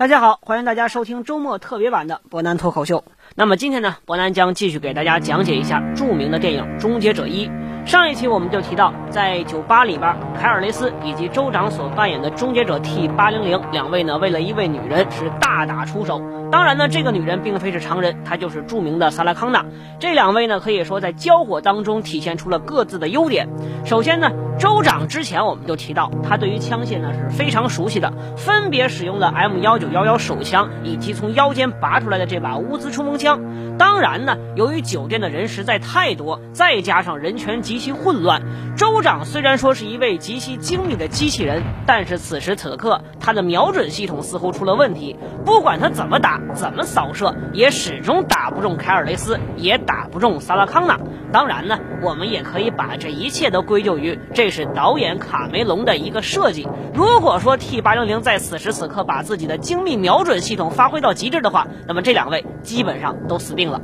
大家好，欢迎大家收听周末特别版的伯南脱口秀。那么今天呢，伯南将继续给大家讲解一下著名的电影《终结者一》。上一期我们就提到，在酒吧里边，凯尔雷斯以及州长所扮演的终结者 T 八零零两位呢，为了一位女人是大打出手。当然呢，这个女人并非是常人，她就是著名的萨拉康纳。这两位呢，可以说在交火当中体现出了各自的优点。首先呢，州长之前我们就提到，他对于枪械呢是非常熟悉的，分别使用了 M 幺九幺幺手枪以及从腰间拔出来的这把乌兹冲锋枪。当然呢，由于酒店的人实在太多，再加上人权极其混乱，州长虽然说是一位极其精密的机器人，但是此时此刻他的瞄准系统似乎出了问题，不管他怎么打。怎么扫射也始终打不中凯尔雷斯，也打不中萨拉康纳。当然呢，我们也可以把这一切都归咎于这是导演卡梅隆的一个设计。如果说 T 八零零在此时此刻把自己的精密瞄准系统发挥到极致的话，那么这两位基本上都死定了。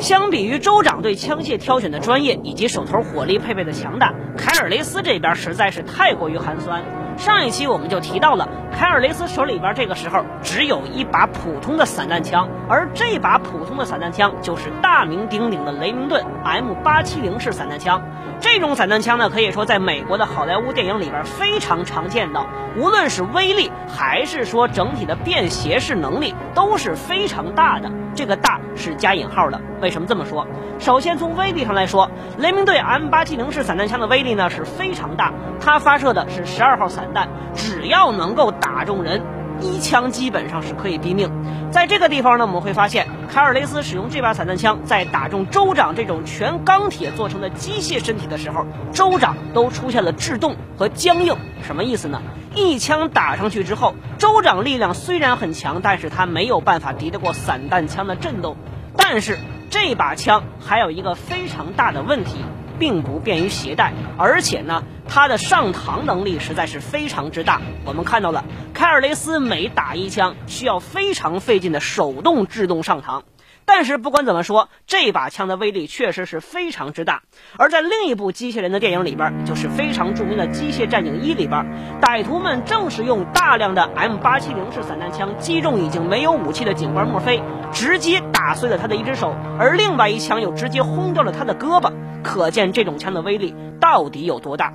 相比于州长对枪械挑选的专业以及手头火力配备的强大，凯尔雷斯这边实在是太过于寒酸。上一期我们就提到了，凯尔雷斯手里边这个时候只有一把普通的散弹枪，而这把普通的散弹枪就是大名鼎鼎的雷明顿 M 八七零式散弹枪。这种散弹枪呢，可以说在美国的好莱坞电影里边非常常见到，无论是威力还是说整体的便携式能力都是非常大的。这个大是加引号的。为什么这么说？首先从威力上来说，雷明顿 M 八七零式散弹枪的威力呢是非常大，它发射的是十二号散弹，只要能够打中人，一枪基本上是可以毙命。在这个地方呢，我们会发现凯尔雷斯使用这把散弹枪在打中州长这种全钢铁做成的机械身体的时候，州长都出现了制动和僵硬。什么意思呢？一枪打上去之后，州长力量虽然很强，但是他没有办法敌得过散弹枪的震动。但是这把枪还有一个非常大的问题，并不便于携带，而且呢，它的上膛能力实在是非常之大。我们看到了，凯尔雷斯每打一枪需要非常费劲的手动制动上膛。但是不管怎么说，这把枪的威力确实是非常之大。而在另一部机械人的电影里边，就是非常著名的《机械战警一》里边，歹徒们正是用大量的 M 八七零式散弹枪击中已经没有武器的警官墨菲，直接打碎了他的一只手，而另外一枪又直接轰掉了他的胳膊。可见这种枪的威力到底有多大。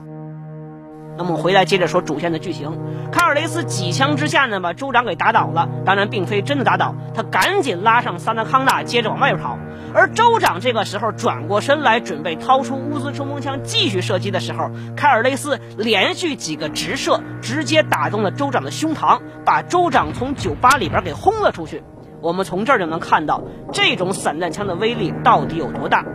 那么回来接着说主线的剧情，卡尔雷斯几枪之下呢，把州长给打倒了。当然，并非真的打倒，他赶紧拉上萨纳康纳，接着往外边跑。而州长这个时候转过身来，准备掏出乌兹冲锋枪继续射击的时候，凯尔雷斯连续几个直射，直接打中了州长的胸膛，把州长从酒吧里边给轰了出去。我们从这儿就能看到这种散弹枪的威力到底有多大。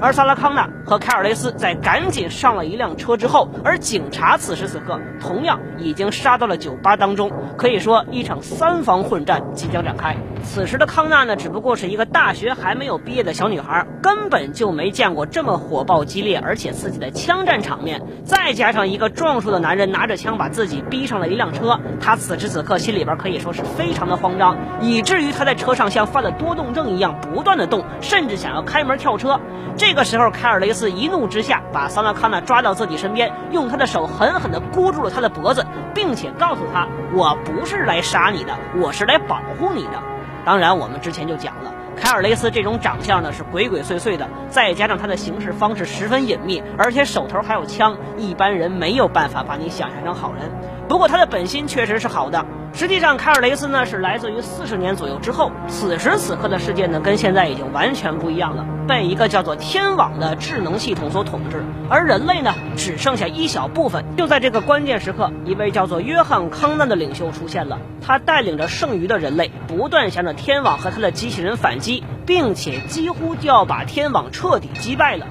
而萨拉康纳和凯尔雷斯在赶紧上了一辆车之后，而警察此时此刻同样已经杀到了酒吧当中，可以说一场三方混战即将展开。此时的康纳呢，只不过是一个大学还没有毕业的小女孩，根本就没见过这么火爆激烈而且刺激的枪战场面。再加上一个壮硕的男人拿着枪把自己逼上了一辆车，他此时此刻心里边可以说是非常的慌张，以至于他在车上像犯了多动症一样不断的动，甚至想要开门跳车。这这个时候，凯尔雷斯一怒之下把桑拉康纳抓到自己身边，用他的手狠狠地箍住了他的脖子，并且告诉他：“我不是来杀你的，我是来保护你的。”当然，我们之前就讲了，凯尔雷斯这种长相呢是鬼鬼祟祟的，再加上他的行事方式十分隐秘，而且手头还有枪，一般人没有办法把你想象成好人。不过他的本心确实是好的。实际上，凯尔雷斯呢是来自于四十年左右之后，此时此刻的世界呢跟现在已经完全不一样了，被一个叫做天网的智能系统所统治，而人类呢只剩下一小部分。就在这个关键时刻，一位叫做约翰康纳的领袖出现了，他带领着剩余的人类，不断向着天网和他的机器人反击，并且几乎就要把天网彻底击败了。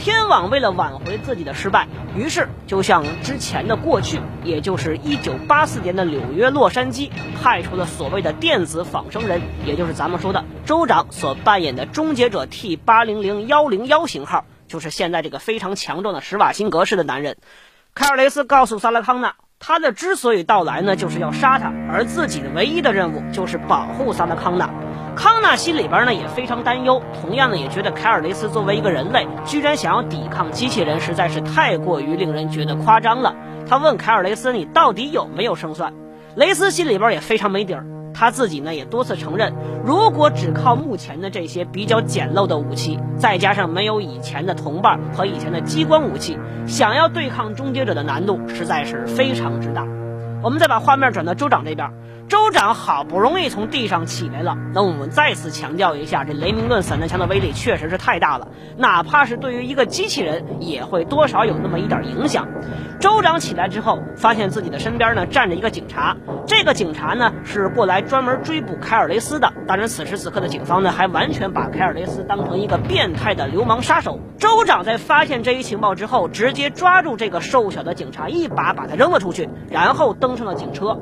天网为了挽回自己的失败，于是就向之前的过去，也就是一九八四年的纽约洛杉矶，派出了所谓的电子仿生人，也就是咱们说的州长所扮演的终结者 T 八零零幺零幺型号，就是现在这个非常强壮的施瓦辛格式的男人。凯尔雷斯告诉萨拉康纳，他的之所以到来呢，就是要杀他，而自己的唯一的任务就是保护萨拉康纳。康纳心里边呢也非常担忧，同样呢也觉得凯尔雷斯作为一个人类，居然想要抵抗机器人，实在是太过于令人觉得夸张了。他问凯尔雷斯：“你到底有没有胜算？”雷斯心里边也非常没底儿，他自己呢也多次承认，如果只靠目前的这些比较简陋的武器，再加上没有以前的同伴和以前的激光武器，想要对抗终结者的难度实在是非常之大。我们再把画面转到州长这边，州长好不容易从地上起来了。那我们再次强调一下，这雷明顿散弹枪的威力确实是太大了，哪怕是对于一个机器人，也会多少有那么一点影响。州长起来之后，发现自己的身边呢站着一个警察，这个警察呢是过来专门追捕凯尔雷斯的。当然，此时此刻的警方呢还完全把凯尔雷斯当成一个变态的流氓杀手。州长在发现这一情报之后，直接抓住这个瘦小的警察，一把把他扔了出去，然后登上了警车。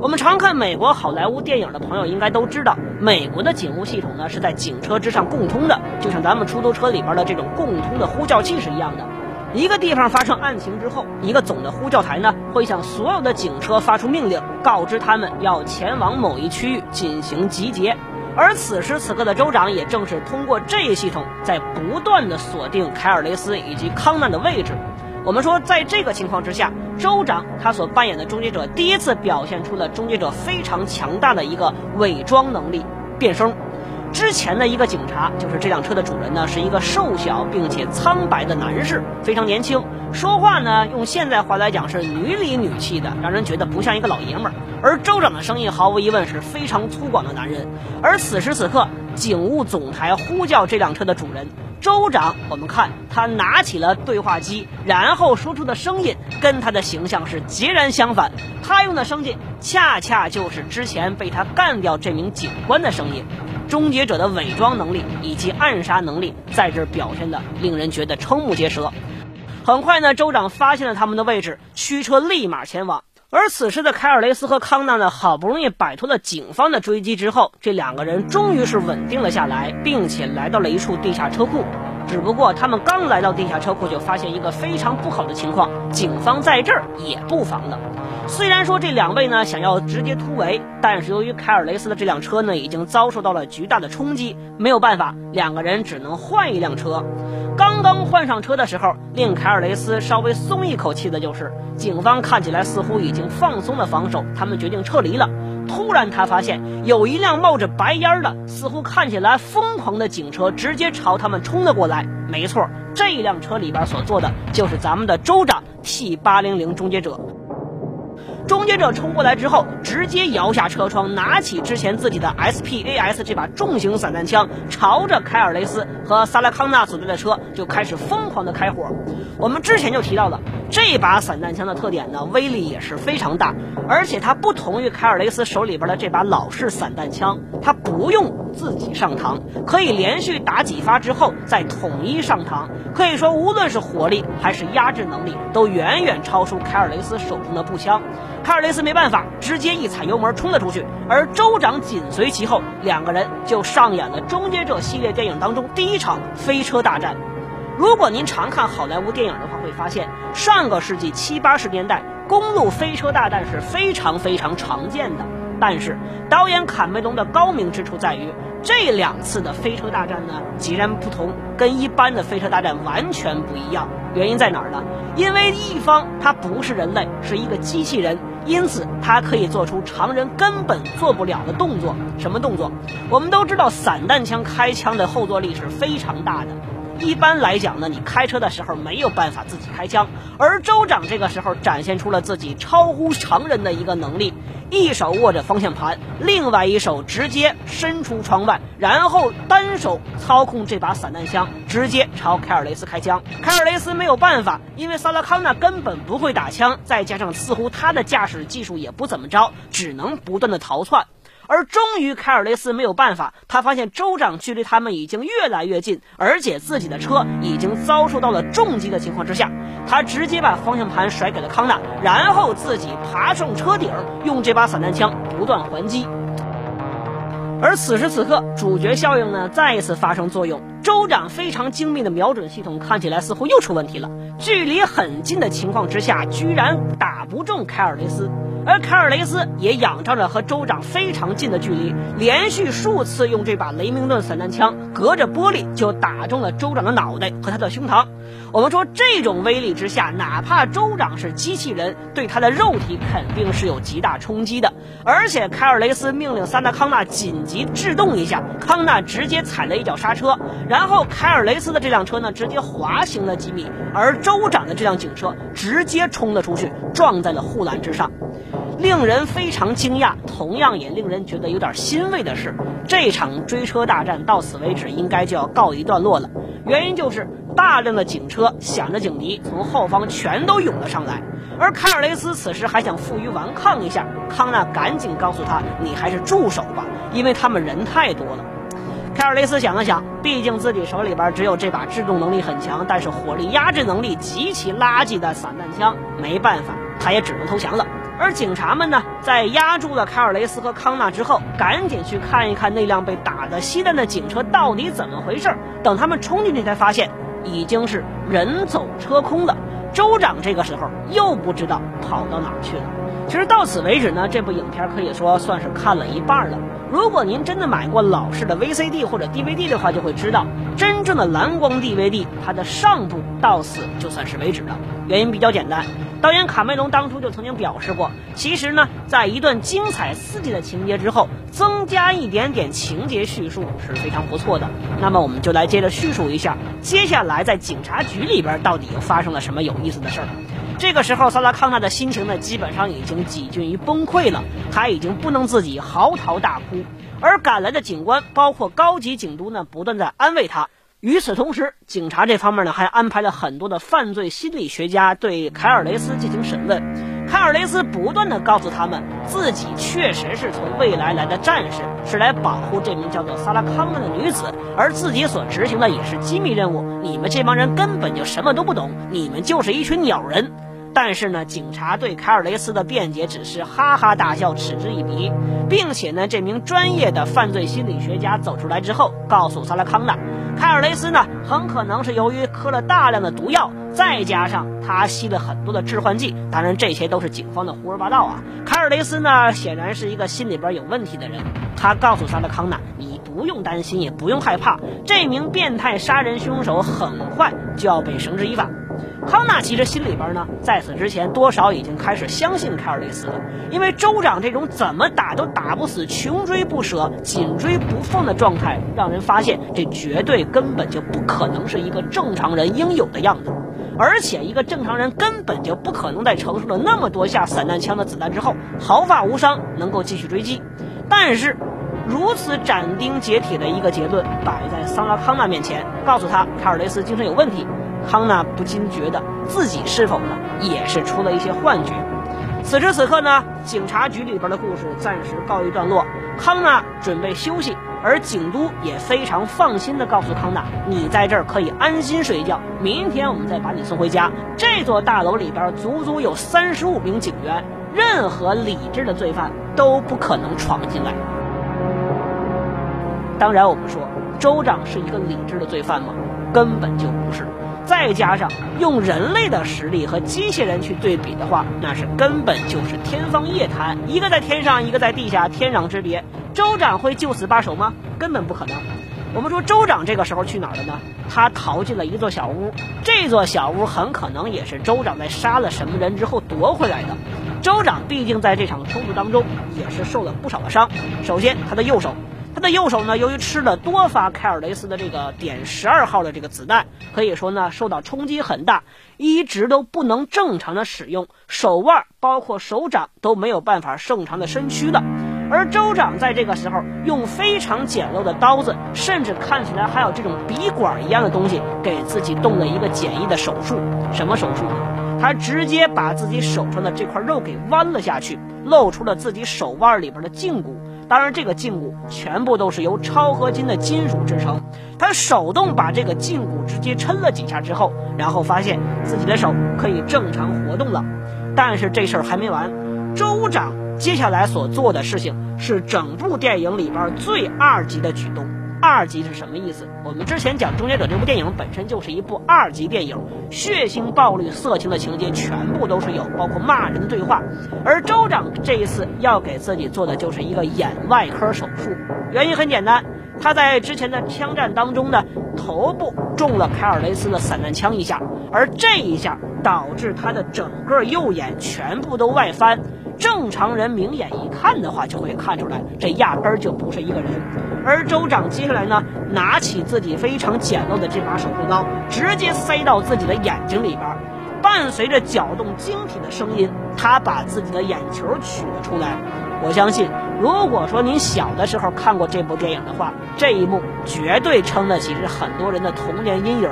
我们常看美国好莱坞电影的朋友应该都知道，美国的警务系统呢是在警车之上共通的，就像咱们出租车里边的这种共通的呼叫器是一样的。一个地方发生案情之后，一个总的呼叫台呢会向所有的警车发出命令，告知他们要前往某一区域进行集结。而此时此刻的州长也正是通过这一系统，在不断的锁定凯尔雷斯以及康纳的位置。我们说，在这个情况之下，州长他所扮演的终结者第一次表现出了终结者非常强大的一个伪装能力——变声。之前的一个警察，就是这辆车的主人呢，是一个瘦小并且苍白的男士，非常年轻，说话呢用现在话来讲是女里女气的，让人觉得不像一个老爷们儿。而州长的声音毫无疑问是非常粗犷的男人。而此时此刻，警务总台呼叫这辆车的主人。州长，我们看他拿起了对话机，然后说出的声音跟他的形象是截然相反。他用的声音恰恰就是之前被他干掉这名警官的声音。终结者的伪装能力以及暗杀能力在这表现的令人觉得瞠目结舌。很快呢，州长发现了他们的位置，驱车立马前往。而此时的凯尔雷斯和康纳呢，好不容易摆脱了警方的追击之后，这两个人终于是稳定了下来，并且来到了一处地下车库。只不过他们刚来到地下车库，就发现一个非常不好的情况：警方在这儿也布防了。虽然说这两位呢想要直接突围，但是由于凯尔雷斯的这辆车呢已经遭受到了巨大的冲击，没有办法，两个人只能换一辆车。刚刚换上车的时候，令凯尔雷斯稍微松一口气的就是，警方看起来似乎已经放松了防守，他们决定撤离了。突然，他发现有一辆冒着白烟的、似乎看起来疯狂的警车直接朝他们冲了过来。没错，这辆车里边所坐的就是咱们的州长 T 八零零终结者。终结者冲过来之后，直接摇下车窗，拿起之前自己的 SPAS 这把重型散弹枪，朝着凯尔雷斯和萨拉康纳所在的车就开始疯狂的开火。我们之前就提到了这把散弹枪的特点呢，威力也是非常大，而且它不同于凯尔雷斯手里边的这把老式散弹枪，它不用自己上膛，可以连续打几发之后再统一上膛。可以说，无论是火力还是压制能力，都远远超出凯尔雷斯手中的步枪。凯尔雷斯没办法，直接一踩油门冲了出去，而州长紧随其后，两个人就上演了《终结者》系列电影当中第一场飞车大战。如果您常看好莱坞电影的话，会发现上个世纪七八十年代公路飞车大战是非常非常常见的。但是导演坎梅隆的高明之处在于，这两次的飞车大战呢截然不同，跟一般的飞车大战完全不一样。原因在哪儿呢？因为一方他不是人类，是一个机器人。因此，它可以做出常人根本做不了的动作。什么动作？我们都知道，散弹枪开枪的后坐力是非常大的。一般来讲呢，你开车的时候没有办法自己开枪，而州长这个时候展现出了自己超乎常人的一个能力。一手握着方向盘，另外一手直接伸出窗外，然后单手操控这把散弹枪，直接朝凯尔雷斯开枪。凯尔雷斯没有办法，因为萨拉康纳根本不会打枪，再加上似乎他的驾驶技术也不怎么着，只能不断的逃窜。而终于，凯尔雷斯没有办法，他发现州长距离他们已经越来越近，而且自己的车已经遭受到了重击的情况之下，他直接把方向盘甩给了康纳，然后自己爬上车顶，用这把散弹枪不断还击。而此时此刻，主角效应呢再一次发生作用，州长非常精密的瞄准系统看起来似乎又出问题了，距离很近的情况之下，居然打不中凯尔雷斯。而凯尔雷斯也仰仗着和州长非常近的距离，连续数次用这把雷明顿散弹枪隔着玻璃就打中了州长的脑袋和他的胸膛。我们说这种威力之下，哪怕州长是机器人，对他的肉体肯定是有极大冲击的。而且凯尔雷斯命令萨达康纳紧急制动一下，康纳直接踩了一脚刹车，然后凯尔雷斯的这辆车呢直接滑行了几米，而州长的这辆警车直接冲了出去，撞在了护栏之上。令人非常惊讶，同样也令人觉得有点欣慰的是，这场追车大战到此为止应该就要告一段落了。原因就是大量的警车响着警笛，从后方全都涌了上来。而凯尔雷斯此时还想负隅顽抗一下，康纳赶紧告诉他：“你还是住手吧，因为他们人太多了。”凯尔雷斯想了想，毕竟自己手里边只有这把制动能力很强，但是火力压制能力极其垃圾的散弹枪，没办法，他也只能投降了。而警察们呢，在压住了凯尔雷斯和康纳之后，赶紧去看一看那辆被打得稀烂的警车到底怎么回事。等他们冲进去，才发现已经是人走车空了。州长这个时候又不知道跑到哪儿去了。其实到此为止呢，这部影片可以说算是看了一半了。如果您真的买过老式的 VCD 或者 DVD 的话，就会知道，真正的蓝光 DVD 它的上部到此就算是为止了。原因比较简单，导演卡梅隆当初就曾经表示过，其实呢，在一段精彩刺激的情节之后，增加一点点情节叙述是非常不错的。那么我们就来接着叙述一下，接下来在警察局里边到底又发生了什么有意思的事儿。这个时候，萨拉康纳的心情呢，基本上已经几近于崩溃了。他已经不能自己嚎啕大哭，而赶来的警官，包括高级警督呢，不断在安慰他。与此同时，警察这方面呢，还安排了很多的犯罪心理学家对凯尔雷斯进行审问。凯尔雷斯不断的告诉他们，自己确实是从未来来的战士，是来保护这名叫做萨拉康纳的女子，而自己所执行的也是机密任务。你们这帮人根本就什么都不懂，你们就是一群鸟人。但是呢，警察对凯尔雷斯的辩解只是哈哈大笑，嗤之以鼻，并且呢，这名专业的犯罪心理学家走出来之后，告诉萨拉康纳，凯尔雷斯呢，很可能是由于喝了大量的毒药，再加上他吸了很多的致幻剂，当然这些都是警方的胡说八道啊。凯尔雷斯呢，显然是一个心里边有问题的人，他告诉萨拉康纳，你不用担心，也不用害怕，这名变态杀人凶手很快就要被绳之以法。康纳其实心里边呢，在此之前多少已经开始相信凯尔雷斯了，因为州长这种怎么打都打不死、穷追不舍、紧追不放的状态，让人发现这绝对根本就不可能是一个正常人应有的样子，而且一个正常人根本就不可能在承受了那么多下散弹枪的子弹之后毫发无伤，能够继续追击。但是，如此斩钉截铁的一个结论摆在桑拉康纳面前，告诉他凯尔雷斯精神有问题。康纳不禁觉得自己是否呢也是出了一些幻觉。此时此刻呢，警察局里边的故事暂时告一段落，康纳准备休息，而警督也非常放心的告诉康纳：“你在这儿可以安心睡觉，明天我们再把你送回家。”这座大楼里边足足有三十五名警员，任何理智的罪犯都不可能闯进来。当然，我们说州长是一个理智的罪犯吗？根本就不是。再加上用人类的实力和机器人去对比的话，那是根本就是天方夜谭。一个在天上，一个在地下，天壤之别。州长会就此罢手吗？根本不可能。我们说州长这个时候去哪儿了呢？他逃进了一座小屋。这座小屋很可能也是州长在杀了什么人之后夺回来的。州长毕竟在这场冲突当中也是受了不少的伤。首先，他的右手。他的右手呢，由于吃了多发凯尔雷斯的这个点十二号的这个子弹，可以说呢受到冲击很大，一直都不能正常的使用手腕，包括手掌都没有办法正常的伸屈的。而州长在这个时候用非常简陋的刀子，甚至看起来还有这种笔管一样的东西，给自己动了一个简易的手术。什么手术呢？他直接把自己手上的这块肉给弯了下去，露出了自己手腕里边的胫骨。当然，这个胫骨全部都是由超合金的金属制成。他手动把这个胫骨直接抻了几下之后，然后发现自己的手可以正常活动了。但是这事儿还没完，州长接下来所做的事情是整部电影里边最二级的举动。二级是什么意思？我们之前讲《终结者》这部电影本身就是一部二级电影，血腥、暴力、色情的情节全部都是有，包括骂人的对话。而州长这一次要给自己做的就是一个眼外科手术，原因很简单，他在之前的枪战当中呢，头部中了凯尔雷斯的散弹枪一下，而这一下导致他的整个右眼全部都外翻。正常人明眼一看的话，就会看出来，这压根儿就不是一个人。而州长接下来呢，拿起自己非常简陋的这把手术刀，直接塞到自己的眼睛里边，伴随着搅动晶体的声音，他把自己的眼球取了出来。我相信，如果说您小的时候看过这部电影的话，这一幕绝对撑得起是很多人的童年阴影。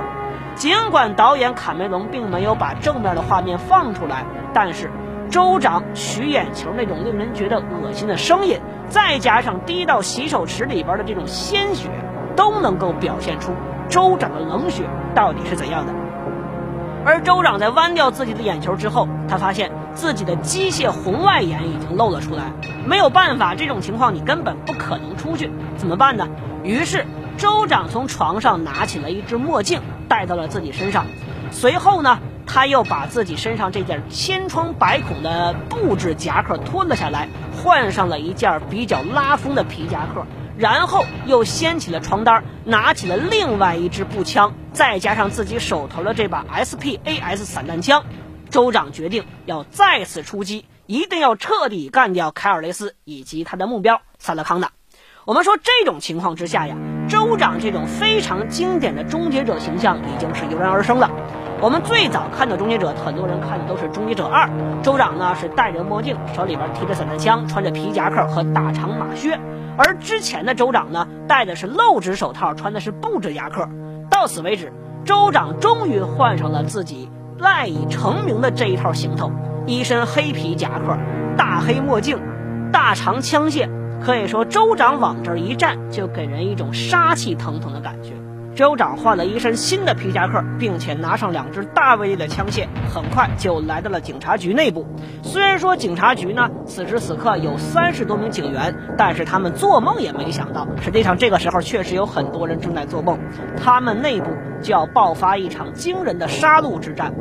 尽管导演卡梅隆并没有把正面的画面放出来，但是。州长取眼球那种令人觉得恶心的声音，再加上滴到洗手池里边的这种鲜血，都能够表现出州长的冷血到底是怎样的。而州长在弯掉自己的眼球之后，他发现自己的机械红外眼已经露了出来。没有办法，这种情况你根本不可能出去，怎么办呢？于是州长从床上拿起了一只墨镜，戴到了自己身上。随后呢？他又把自己身上这件千疮百孔的布制夹克脱了下来，换上了一件比较拉风的皮夹克，然后又掀起了床单，拿起了另外一支步枪，再加上自己手头的这把 SPAS 散弹枪，州长决定要再次出击，一定要彻底干掉凯尔雷斯以及他的目标萨勒康纳。我们说这种情况之下呀，州长这种非常经典的终结者形象已经是油然而生了。我们最早看到终结者，很多人看的都是终结者二。州长呢是戴着墨镜，手里边提着散弹枪，穿着皮夹克和大长马靴。而之前的州长呢，戴的是露指手套，穿的是布质夹克。到此为止，州长终于换上了自己赖以成名的这一套行头：一身黑皮夹克、大黑墨镜、大长枪械。可以说，州长往这一站，就给人一种杀气腾腾的感觉。州长换了一身新的皮夹克，并且拿上两支大威力的枪械，很快就来到了警察局内部。虽然说警察局呢，此时此刻有三十多名警员，但是他们做梦也没想到，实际上这个时候确实有很多人正在做梦，他们内部就要爆发一场惊人的杀戮之战。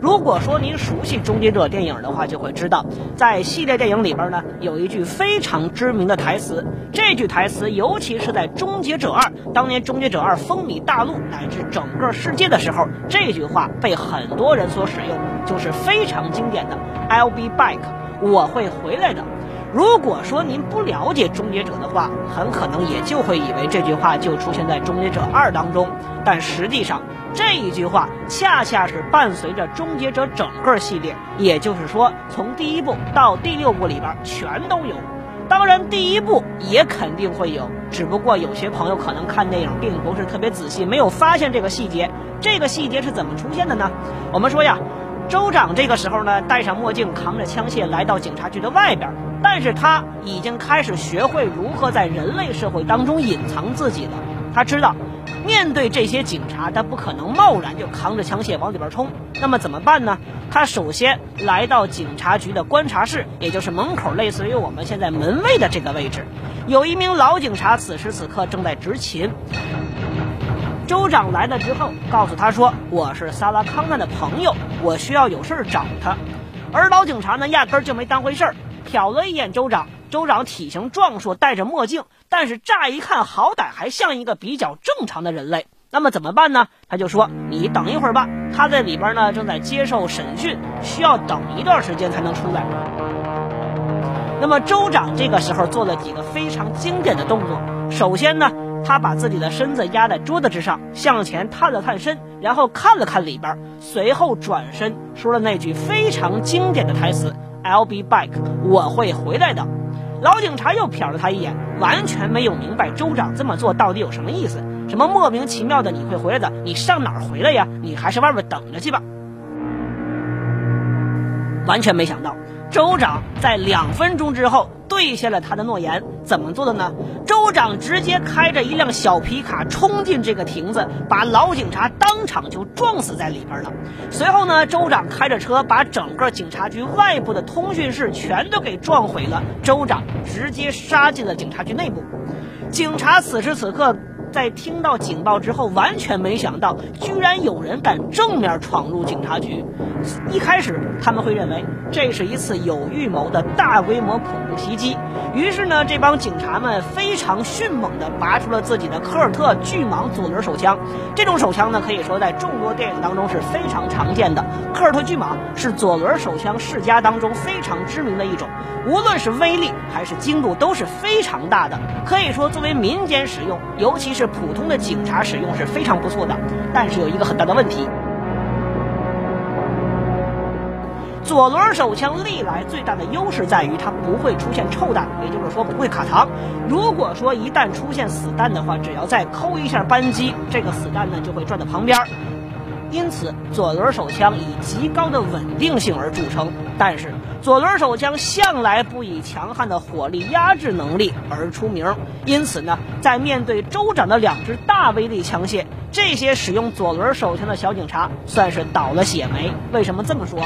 如果说您熟悉《终结者》电影的话，就会知道，在系列电影里边呢，有一句非常知名的台词。这句台词，尤其是在《终结者二》当年，《终结者二》风靡大陆乃至整个世界的时候，这句话被很多人所使用，就是非常经典的 “I'll be back”，我会回来的。如果说您不了解终结者的话，很可能也就会以为这句话就出现在终结者二当中，但实际上这一句话恰恰是伴随着终结者整个系列，也就是说从第一部到第六部里边全都有。当然，第一部也肯定会有，只不过有些朋友可能看电影并不是特别仔细，没有发现这个细节。这个细节是怎么出现的呢？我们说呀。州长这个时候呢，戴上墨镜，扛着枪械来到警察局的外边，但是他已经开始学会如何在人类社会当中隐藏自己了。他知道，面对这些警察，他不可能贸然就扛着枪械往里边冲。那么怎么办呢？他首先来到警察局的观察室，也就是门口，类似于我们现在门卫的这个位置，有一名老警察，此时此刻正在执勤。州长来了之后，告诉他说：“我是萨拉康纳的朋友，我需要有事儿找他。”而老警察呢，压根儿就没当回事儿，瞟了一眼州长。州长体型壮硕，戴着墨镜，但是乍一看，好歹还像一个比较正常的人类。那么怎么办呢？他就说：“你等一会儿吧，他在里边呢，正在接受审讯，需要等一段时间才能出来。”那么州长这个时候做了几个非常经典的动作，首先呢。他把自己的身子压在桌子之上，向前探了探身，然后看了看里边，随后转身说了那句非常经典的台词：“I'll be back，我会回来的。”老警察又瞟了他一眼，完全没有明白州长这么做到底有什么意思。什么莫名其妙的你会回来的？你上哪儿回来呀？你还是外面等着去吧。完全没想到，州长在两分钟之后。兑现了他的诺言。怎么做的呢？州长直接开着一辆小皮卡冲进这个亭子，把老警察当场就撞死在里边了。随后呢，州长开着车把整个警察局外部的通讯室全都给撞毁了。州长直接杀进了警察局内部。警察此时此刻。在听到警报之后，完全没想到，居然有人敢正面闯入警察局。一开始他们会认为这是一次有预谋的大规模恐怖袭击，于是呢，这帮警察们非常迅猛地拔出了自己的科尔特巨蟒左轮手枪。这种手枪呢，可以说在众多电影当中是非常常见的。科尔特巨蟒是左轮手枪世家当中非常知名的一种，无论是威力还是精度都是非常大的，可以说作为民间使用，尤其是普通的警察使用是非常不错的。但是有一个很大的问题。左轮手枪历来最大的优势在于它不会出现臭弹，也就是说不会卡膛。如果说一旦出现死弹的话，只要再扣一下扳机，这个死弹呢就会转到旁边。因此，左轮手枪以极高的稳定性而著称。但是，左轮手枪向来不以强悍的火力压制能力而出名。因此呢，在面对州长的两支大威力枪械，这些使用左轮手枪的小警察算是倒了血霉。为什么这么说？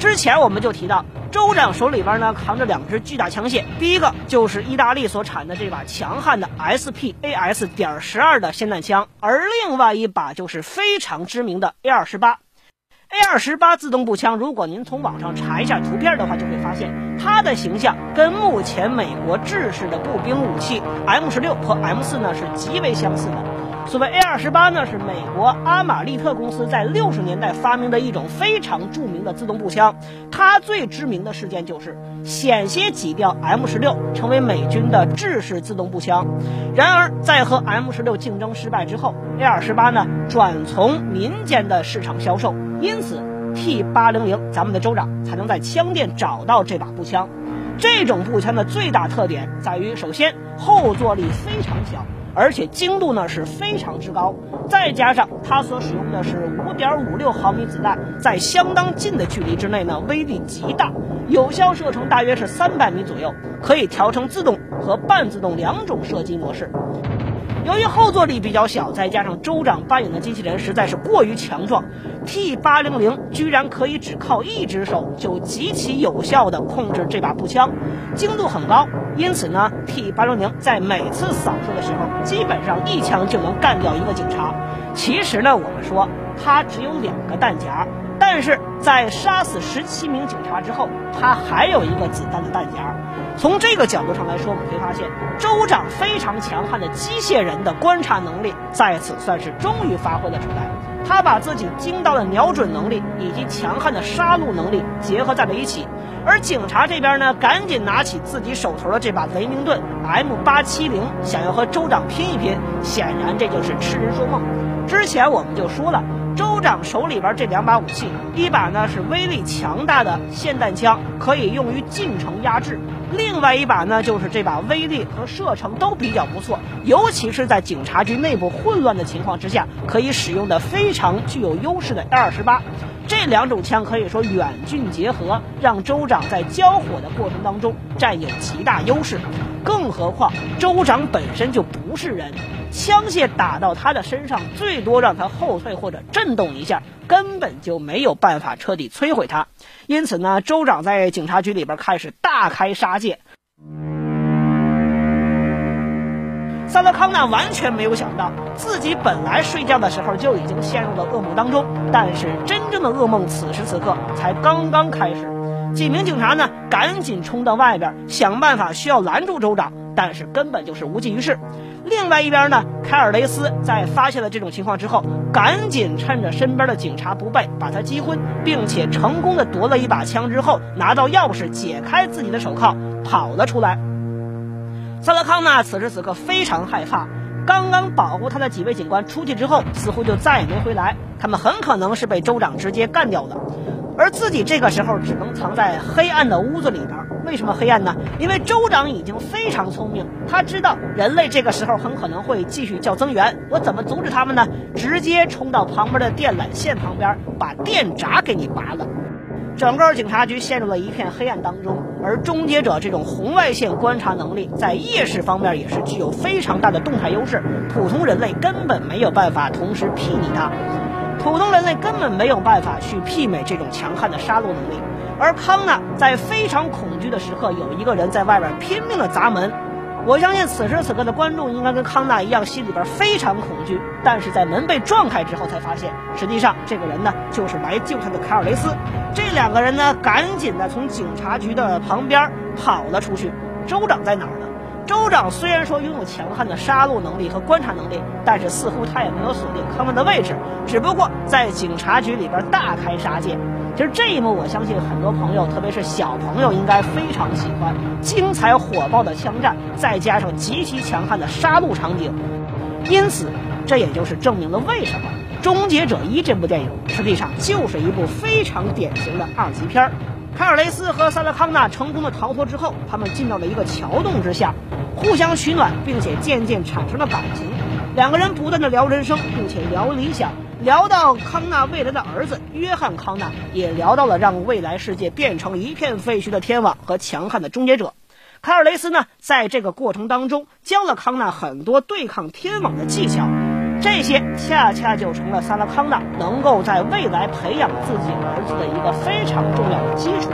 之前我们就提到，州长手里边呢扛着两支巨大枪械，第一个就是意大利所产的这把强悍的 SPAS 点十二的霰弹枪，而另外一把就是非常知名的 A 二十八。A 二十八自动步枪，如果您从网上查一下图片的话，就会发现它的形象跟目前美国制式的步兵武器 M 十六和 M 四呢是极为相似的。所谓 A 二十八呢，是美国阿玛利特公司在六十年代发明的一种非常著名的自动步枪。它最知名的事件就是险些挤掉 M 十六，成为美军的制式自动步枪。然而，在和 M 十六竞争失败之后，A 二十八呢转从民间的市场销售，因此 T 八零零咱们的州长才能在枪店找到这把步枪。这种步枪的最大特点在于，首先后坐力非常小。而且精度呢是非常之高，再加上它所使用的是五点五六毫米子弹，在相当近的距离之内呢，威力极大，有效射程大约是三百米左右，可以调成自动和半自动两种射击模式。由于后坐力比较小，再加上州长扮演的机器人实在是过于强壮，T 八零零居然可以只靠一只手就极其有效地控制这把步枪，精度很高。因此呢，T 八零零在每次扫射的时候，基本上一枪就能干掉一个警察。其实呢，我们说它只有两个弹夹，但是在杀死十七名警察之后，他还有一个子弹的弹夹。从这个角度上来说，我们可以发现州长非常强悍的机械人的观察能力在此算是终于发挥了出来。他把自己精到的瞄准能力以及强悍的杀戮能力结合在了一起，而警察这边呢，赶紧拿起自己手头的这把雷明顿 M 八七零，想要和州长拼一拼。显然这就是痴人说梦。之前我们就说了。州长手里边这两把武器，一把呢是威力强大的霰弹枪，可以用于近程压制；另外一把呢就是这把威力和射程都比较不错，尤其是在警察局内部混乱的情况之下，可以使用的非常具有优势的 A 二十八。这两种枪可以说远近结合，让州长在交火的过程当中占有极大优势。更何况州长本身就不是人。枪械打到他的身上，最多让他后退或者震动一下，根本就没有办法彻底摧毁他。因此呢，州长在警察局里边开始大开杀戒。萨德康纳完全没有想到，自己本来睡觉的时候就已经陷入了噩梦当中，但是真正的噩梦此时此刻才刚刚开始。几名警察呢，赶紧冲到外边，想办法需要拦住州长，但是根本就是无济于事。另外一边呢，凯尔雷斯在发现了这种情况之后，赶紧趁着身边的警察不备，把他击昏，并且成功的夺了一把枪之后，拿到钥匙解开自己的手铐，跑了出来。萨勒康纳此时此刻非常害怕，刚刚保护他的几位警官出去之后，似乎就再也没回来，他们很可能是被州长直接干掉了。而自己这个时候只能藏在黑暗的屋子里边。为什么黑暗呢？因为州长已经非常聪明，他知道人类这个时候很可能会继续叫增援。我怎么阻止他们呢？直接冲到旁边的电缆线旁边，把电闸给你拔了。整个警察局陷入了一片黑暗当中。而终结者这种红外线观察能力，在夜视方面也是具有非常大的动态优势，普通人类根本没有办法同时睥睨它。普通人类根本没有办法去媲美这种强悍的杀戮能力。而康纳在非常恐惧的时刻，有一个人在外边拼命的砸门。我相信此时此刻的观众应该跟康纳一样，心里边非常恐惧。但是在门被撞开之后，才发现实际上这个人呢，就是来救他的凯尔雷斯。这两个人呢，赶紧的从警察局的旁边跑了出去。州长在哪儿呢？州长虽然说拥有强悍的杀戮能力和观察能力，但是似乎他也没有锁定康纳的位置，只不过在警察局里边大开杀戒。其实这一幕，我相信很多朋友，特别是小朋友，应该非常喜欢精彩火爆的枪战，再加上极其强悍的杀戮场景。因此，这也就是证明了为什么《终结者一》这部电影实际上就是一部非常典型的二级片儿。凯尔雷斯和萨拉康纳成功的逃脱之后，他们进到了一个桥洞之下。互相取暖，并且渐渐产生了感情。两个人不断的聊人生，并且聊理想，聊到康纳未来的儿子约翰·康纳，也聊到了让未来世界变成一片废墟的天网和强悍的终结者。卡尔雷斯呢，在这个过程当中教了康纳很多对抗天网的技巧，这些恰恰就成了萨拉康纳能够在未来培养自己儿子的一个非常重要的基础。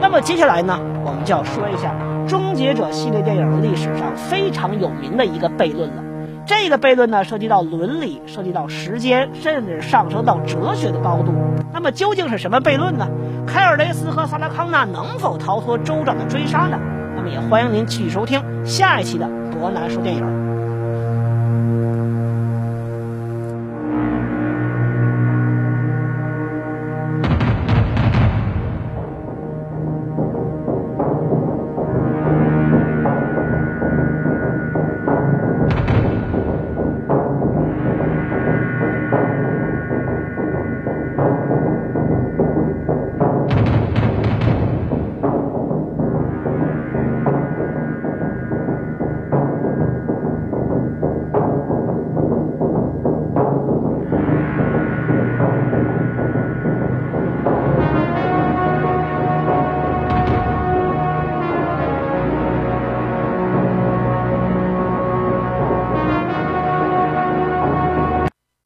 那么接下来呢，我们就要说一下。终结者系列电影历史上非常有名的一个悖论了，这个悖论呢涉及到伦理，涉及到时间，甚至上升到哲学的高度。那么究竟是什么悖论呢？凯尔雷斯和萨拉康纳能否逃脱州长的追杀呢？那么也欢迎您继续收听下一期的博南说电影。